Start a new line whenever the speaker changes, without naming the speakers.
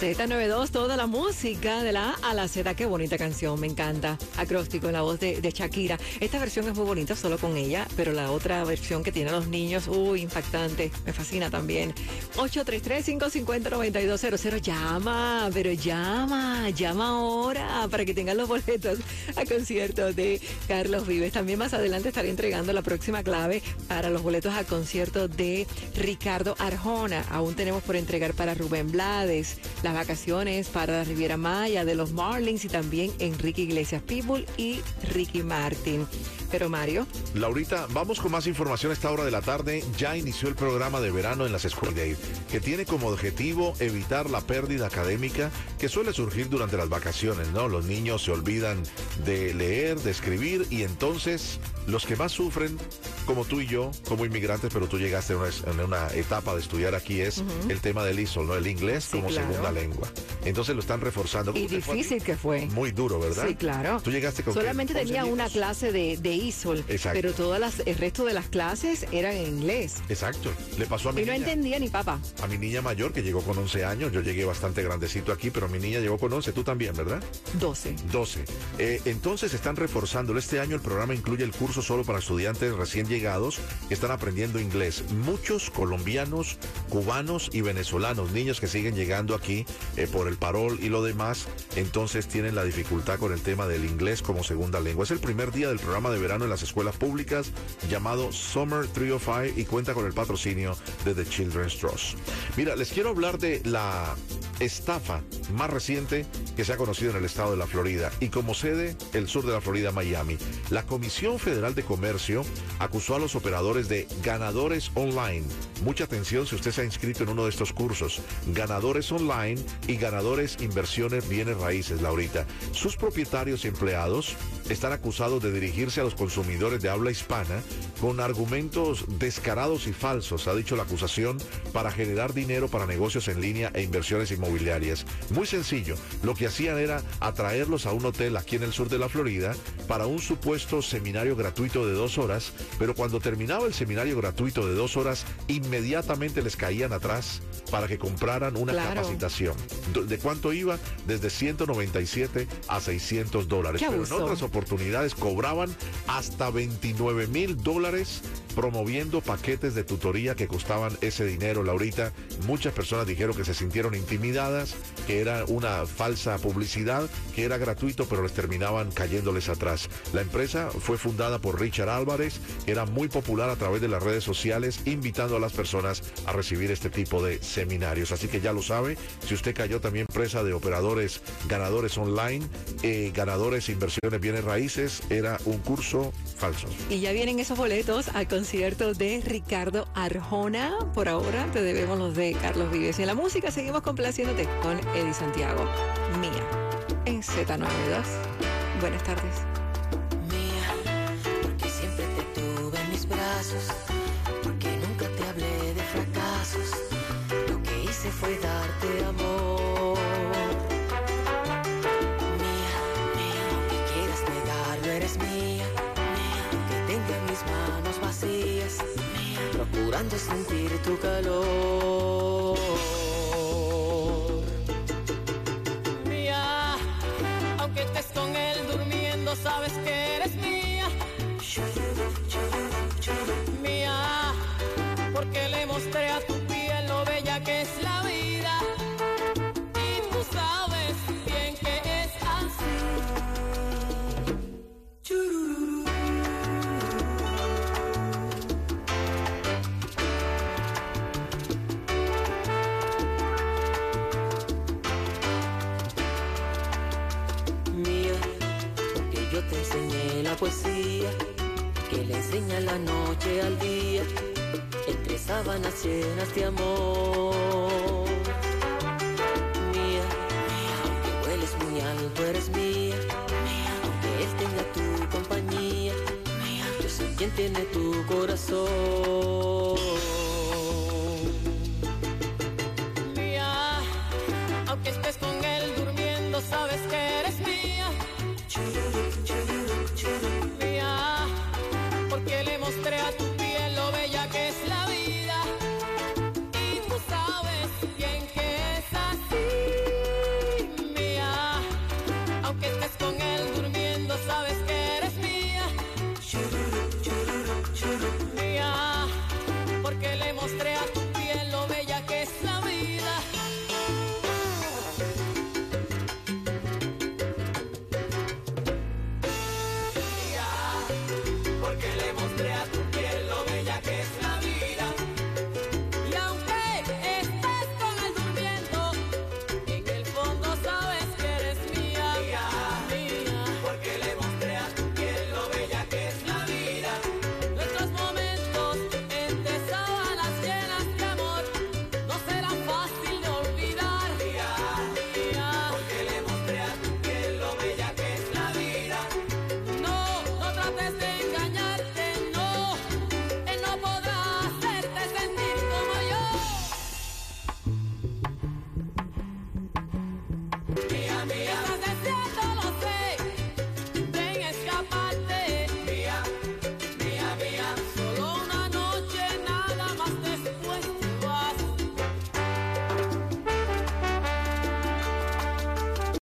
Z92, toda la música de la A a la Z. Qué bonita canción, me encanta. Acróstico en la voz de, Shakira. Esta versión es muy bonita solo con ella, pero la otra versión que tiene los niños, uy, impactante. Me fascina también. 833-550-9200. Llama, pero llama, llama ahora para que tengan los boletos a concierto de Carlos Vives. También más adelante estaré entregando la próxima clave para los boletos al concierto de Ricardo Arjona. Aún tenemos por entregar para Rubén Blades. La vacaciones para la Riviera Maya de los Marlins y también Enrique Iglesias People y Ricky Martin. Pero Mario.
Laurita, vamos con más información a esta hora de la tarde. Ya inició el programa de verano en las escuelas, que tiene como objetivo evitar la pérdida académica que suele surgir durante las vacaciones, ¿no? Los niños se olvidan de leer, de escribir y entonces los que más sufren, como tú y yo, como inmigrantes, pero tú llegaste en una, etapa de estudiar aquí, es el tema del ISO, ¿no? El inglés como segunda lengua. Entonces lo están reforzando.
Y difícil que fue.
Muy duro, ¿verdad?
Sí, claro.
Tú llegaste con
Solamente tenía una clase de, de ISOL, pero todas las, el resto de las clases eran en inglés.
Exacto. Le pasó a mi
Y no entendía ni papá.
A mi niña mayor, que llegó con 11 años, yo llegué bastante grandecito aquí, pero mi niña llegó con 11, tú también, ¿verdad?
12.
12. Eh, entonces están reforzándolo. Este año el programa incluye el curso solo para estudiantes recién llegados que están aprendiendo inglés. Muchos colombianos, cubanos y venezolanos, niños que siguen llegando aquí eh, por el parol y lo demás, entonces tienen la dificultad con el tema del inglés como segunda lengua. Es el primer día del programa de verano en las escuelas públicas llamado Summer 305 y cuenta con el patrocinio de The Children's Trust. Mira, les quiero hablar de la estafa más reciente que se ha conocido en el estado de la Florida y como sede el sur de la Florida, Miami. La Comisión Federal de Comercio acusó a los operadores de ganadores online. Mucha atención si usted se ha inscrito en uno de estos cursos. Ganadores online y ganadores inversiones bienes raíces, Laurita. Sus propietarios y empleados están acusados de dirigirse a los consumidores de habla hispana con argumentos descarados y falsos, ha dicho la acusación, para generar dinero para negocios en línea e inversiones inmobiliarias. Muy sencillo, lo que hacían era atraerlos a un hotel aquí en el sur de la Florida para un supuesto seminario gratuito de dos horas, pero cuando terminaba el seminario gratuito de dos horas, inmediatamente les caían atrás para que compraran una capacitación. ¿De cuánto iba? Desde 197 a 600 dólares. Pero en otras oportunidades cobraban hasta 29 mil dólares promoviendo paquetes de tutoría que costaban ese dinero, Laurita. Muchas personas dijeron que se sintieron intimidadas, que era una falsa publicidad, que era gratuito, pero les terminaban cayéndoles atrás. La empresa fue fundada por Richard Álvarez, era muy popular a través de las redes sociales, invitando a las personas a recibir este tipo de seminarios. Así que ya lo sabe, si usted cayó también presa de operadores ganadores online, eh, ganadores inversiones bienes raíces, era un curso falso.
Y ya vienen esos boletos al concierto de Ricardo Arjona. Por ahora te debemos los de Carlos Vives. Y en la música seguimos complaciéndote con Eddie Santiago. Mía, en Z92. Buenas tardes.
Mía, porque siempre te tuve en mis brazos. Porque nunca te hablé de fracasos. Lo que hice fue darte amor. Mía, mía, aunque quieras negarlo, eres mía. Procurando sentir tu calor. Poesía que le enseña la noche al día entre sábanas llenas de amor. Mía, aunque hueles muy alto, eres mía. Mía, aunque él tenga tu compañía. Yo
soy quien tiene tu corazón.